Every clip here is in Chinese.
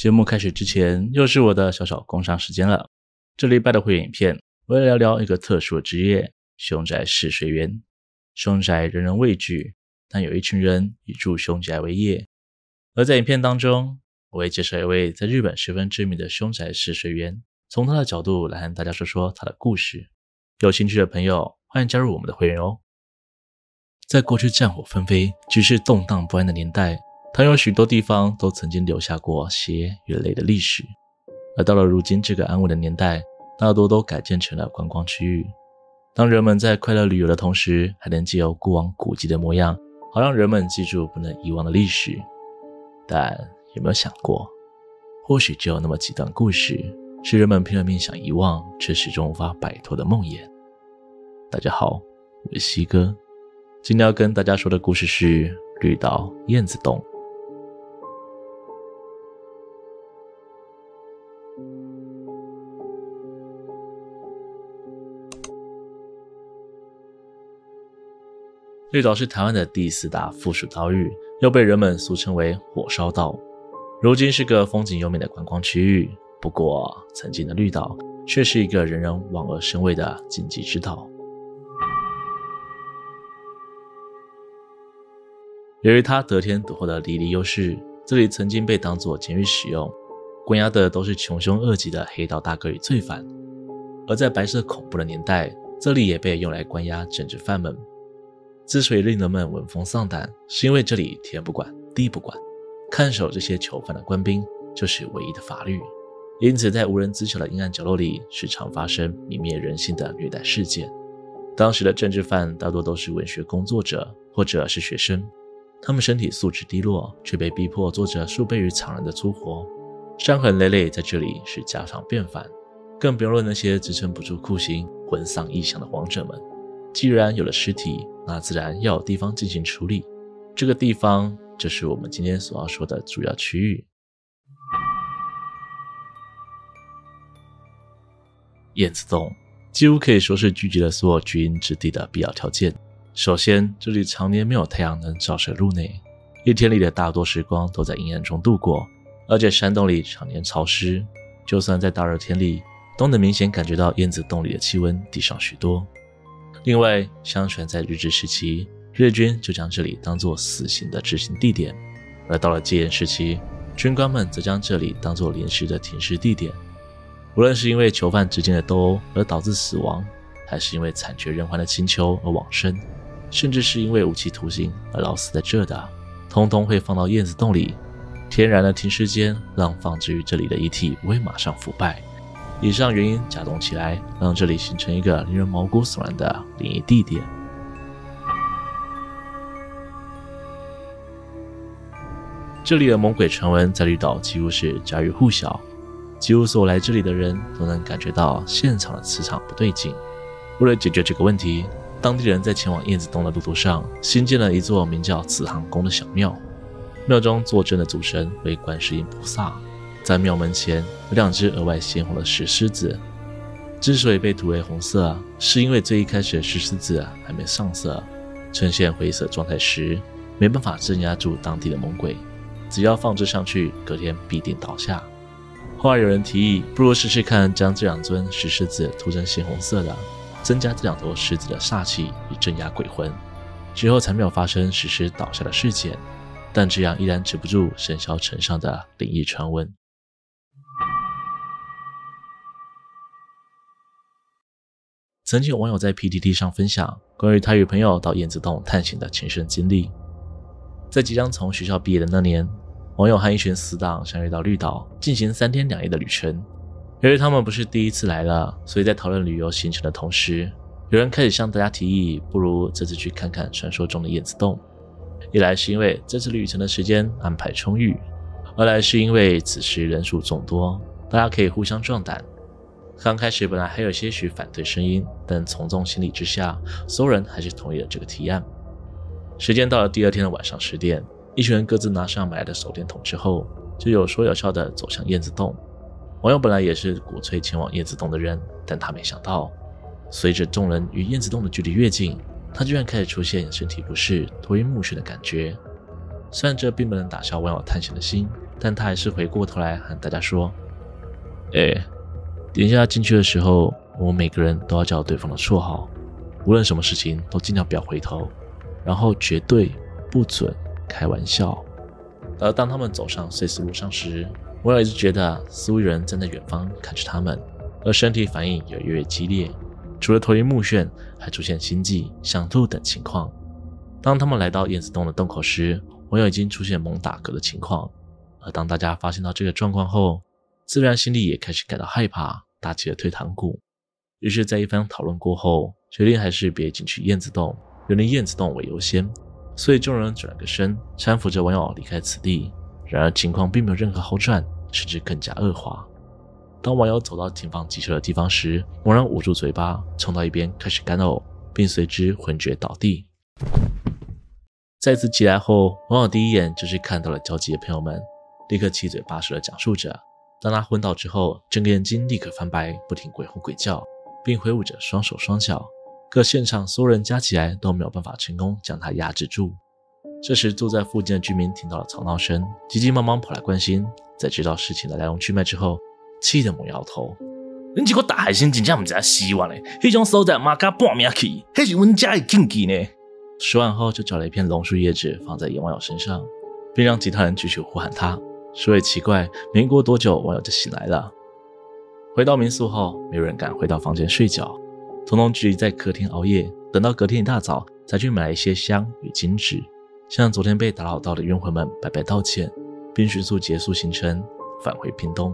节目开始之前，又是我的小小工商时间了。这礼拜的会员影片，我要聊聊一个特殊的职业——凶宅试睡员。凶宅人人畏惧，但有一群人以住凶宅为业。而在影片当中，我会介绍一位在日本十分知名的凶宅试睡员，从他的角度来和大家说说他的故事。有兴趣的朋友，欢迎加入我们的会员哦。在过去战火纷飞、局势动荡不安的年代，它有许多地方都曾经留下过血与泪的历史，而到了如今这个安稳的年代，大多都改建成了观光区域。当人们在快乐旅游的同时，还能借由过往古迹的模样，好让人们记住不能遗忘的历史。但有没有想过，或许只有那么几段故事，是人们拼了命想遗忘，却始终无法摆脱的梦魇。大家好，我是西哥，今天要跟大家说的故事是绿岛燕子洞。绿岛是台湾的第四大附属岛屿，又被人们俗称为“火烧岛”。如今是个风景优美的观光区域，不过曾经的绿岛却是一个人人望而生畏的禁忌之岛。由于它得天独厚的地理优势，这里曾经被当作监狱使用，关押的都是穷凶恶极的黑道大哥与罪犯。而在白色恐怖的年代，这里也被用来关押政治犯们。之所以令人们闻风丧胆，是因为这里天不管地不管，看守这些囚犯的官兵就是唯一的法律。因此，在无人知晓的阴暗角落里，时常发生泯灭人性的虐待事件。当时的政治犯大多都是文学工作者或者是学生，他们身体素质低落，却被逼迫做着数倍于常人的粗活，伤痕累累，在这里是家常便饭。更不用论那些支撑不住酷刑、魂丧异乡的亡者们。既然有了尸体，那自然要有地方进行处理。这个地方就是我们今天所要说的主要区域——燕子洞，几乎可以说是聚集了所有居阴之地的必要条件。首先，这里常年没有太阳能照射入内，一天里的大多时光都在阴暗中度过，而且山洞里常年潮湿，就算在大热天里，都能明显感觉到燕子洞里的气温低上许多。另外，相传在日治时期，日军就将这里当作死刑的执行地点；而到了戒严时期，军官们则将这里当作临时的停尸地点。无论是因为囚犯之间的斗殴而导致死亡，还是因为惨绝人寰的请求而往生，甚至是因为无期徒刑而老死在这的，通通会放到燕子洞里。天然的停尸间让放置于这里的遗体不会马上腐败。以上原因加总起来，让这里形成一个令人毛骨悚然的灵异地点。这里的猛鬼传闻在绿岛几乎是家喻户晓，几乎所有来这里的人都能感觉到现场的磁场不对劲。为了解决这个问题，当地人在前往燕子洞的路途上新建了一座名叫慈航宫的小庙，庙中坐镇的主神为观世音菩萨。在庙门前有两只额外鲜红的石狮子，之所以被涂为红色，是因为最一开始的石狮子还没上色，呈现灰色状态时，没办法镇压住当地的猛鬼，只要放置上去，隔天必定倒下。后来有人提议，不如试试看将这两尊石狮子涂成鲜红色的，增加这两头狮子的煞气，以镇压鬼魂。之后才没有发生石狮倒下的事件，但这样依然止不住甚嚣尘上的灵异传闻。曾经有网友在 PTT 上分享关于他与朋友到燕子洞探险的亲身经历。在即将从学校毕业的那年，网友和一群死党相约到绿岛进行三天两夜的旅程。由于他们不是第一次来了，所以在讨论旅游行程的同时，有人开始向大家提议，不如这次去看看传说中的燕子洞。一来是因为这次旅程的时间安排充裕，二来是因为此时人数众多，大家可以互相壮胆。刚开始本来还有些许反对声音，但从众心理之下，所有人还是同意了这个提案。时间到了第二天的晚上十点，一群人各自拿上买来的手电筒之后，就有说有笑的走向燕子洞。网友本来也是鼓吹前往燕子洞的人，但他没想到，随着众人与燕子洞的距离越近，他居然开始出现身体不适、头晕目眩的感觉。虽然这并不能打消网友探险的心，但他还是回过头来和大家说：“哎，等一下进去的时候，我们每个人都要叫对方的绰号，无论什么事情都尽量不要回头，然后绝对不准开玩笑。”而当他们走上碎石路上时，王耀一直觉得似乎有人站在远方看着他们，而身体反应也越来越激烈，除了头晕目眩，还出现心悸、想吐等情况。当他们来到燕子洞的洞口时，王耀已经出现猛打嗝的情况。而当大家发现到这个状况后，自然心里也开始感到害怕，打起了退堂鼓。于是，在一番讨论过后，决定还是别进去燕子洞，远离燕子洞为优先。所以众人转了个身，搀扶着王耀离开此地。然而情况并没有任何好转，甚至更加恶化。当王耀走到停放机车的地方时，猛然捂住嘴巴，冲到一边开始干呕，并随之昏厥倒地。再次起来后，王耀第一眼就是看到了焦急的朋友们，立刻七嘴八舌地讲述着。当他昏倒之后，整个眼睛立刻翻白，不停鬼吼鬼叫，并挥舞着双手双脚，各现场所有人加起来都没有办法成功将他压制住。这时，住在附近的居民听到了吵闹声，急急忙忙跑来关心。在知道事情的来龙去脉之后，气得猛摇头：“你这个大海星真正不知希望嘞！那种所在马加半命去，那是阮家的禁忌呢。”说完后，就找了一片榕树叶子放在阎王友身上，并让其他人继续呼喊他。说也奇怪，没过多久，网友就醒来了。回到民宿后，没有人敢回到房间睡觉，统统聚集在客厅熬夜，等到隔天一大早才去买了一些香与金纸。向昨天被打扰到的冤魂们拜拜道歉，并迅速结束行程，返回屏东。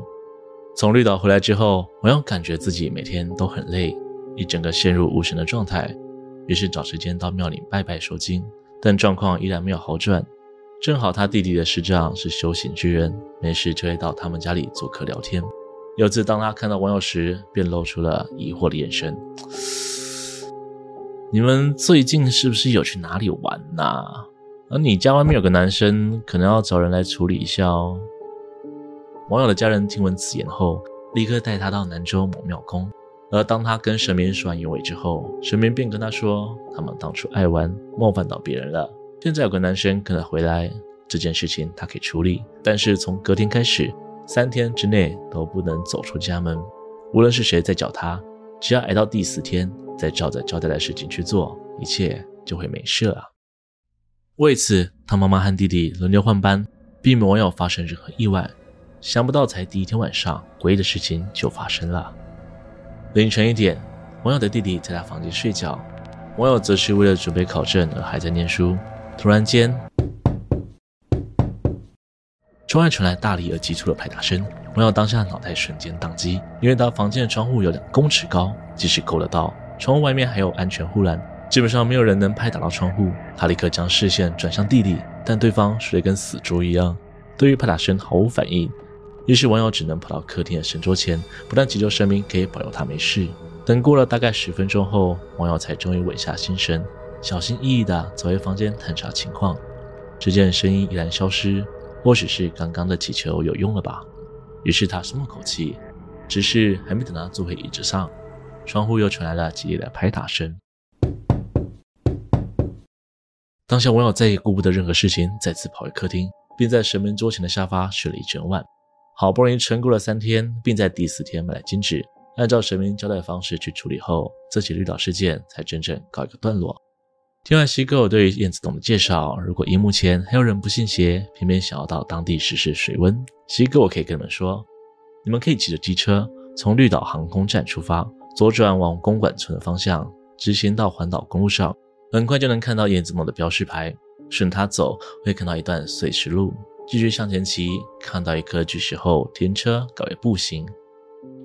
从绿岛回来之后，网友感觉自己每天都很累，一整个陷入无神的状态。于是找时间到庙里拜拜收惊，但状况依然没有好转。正好他弟弟的师长是修行之人，没事就会到他们家里做客聊天。有次当他看到网友时，便露出了疑惑的眼神：“你们最近是不是有去哪里玩呐、？”而你家外面有个男生，可能要找人来处理一下哦。网友的家人听闻此言后，立刻带他到南州某庙宫。而当他跟神明说完原委之后，神明便跟他说，他们当初爱玩，冒犯到别人了。现在有个男生可能回来，这件事情他可以处理，但是从隔天开始，三天之内都不能走出家门。无论是谁在找他，只要挨到第四天，再照着交代的事情去做，一切就会没事了。为此，他妈妈和弟弟轮流换班，避免网友发生任何意外。想不到，才第一天晚上，诡异的事情就发生了。凌晨一点，网友的弟弟在他房间睡觉，网友则是为了准备考证而还在念书。突然间，窗外传来大力而急促的拍打声，王耀当下脑袋瞬间宕机，因为他房间的窗户有两公尺高，即使够得到，窗户外面还有安全护栏。基本上没有人能拍打到窗户。他立刻将视线转向弟弟，但对方睡得跟死猪一样，对于拍打声毫无反应。于是网友只能跑到客厅的神桌前，不断祈求神明可以保佑他没事。等过了大概十分钟后，王耀才终于稳下心神，小心翼翼地走回房间探查情况。只见声音依然消失，或许是刚刚的祈求有用了吧。于是他松了口气，只是还没等他坐回椅子上，窗户又传来了激烈的拍打声。当下，网友再也顾不得任何事情，再次跑回客厅，并在神明桌前的沙发睡了一整晚。好不容易撑过了三天，并在第四天买来金纸，按照神明交代的方式去处理后，这起绿岛事件才真正告一个段落。听完西哥对于燕子洞的介绍，如果荧幕前还有人不信邪，偏偏想要到当地试试水温，西哥我可以跟你们说，你们可以骑着机车从绿岛航空站出发，左转往公馆村的方向，直行到环岛公路上。很快就能看到燕子洞的标识牌，顺它走会看到一段碎石路。继续向前骑，看到一棵巨石后停车改为步行，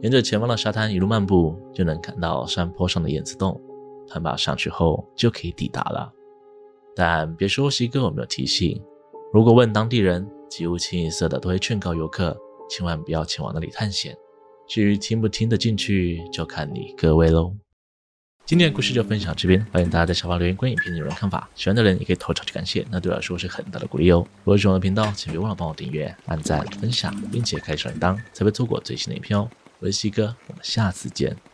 沿着前方的沙滩一路漫步，就能看到山坡上的燕子洞。攀爬上去后就可以抵达了。但别说西哥有没有提醒，如果问当地人，几乎清一色的都会劝告游客千万不要前往那里探险。至于听不听得进去，就看你各位喽。今天的故事就分享这边，欢迎大家在下方留言关于影片内容的看法。喜欢的人也可以投超级感谢，那对我来说是很大的鼓励哦。如果喜欢我的频道，请别忘了帮我订阅、按赞、分享，并且开小铃铛，才不会错过最新的影片哦。我是西哥，我们下次见。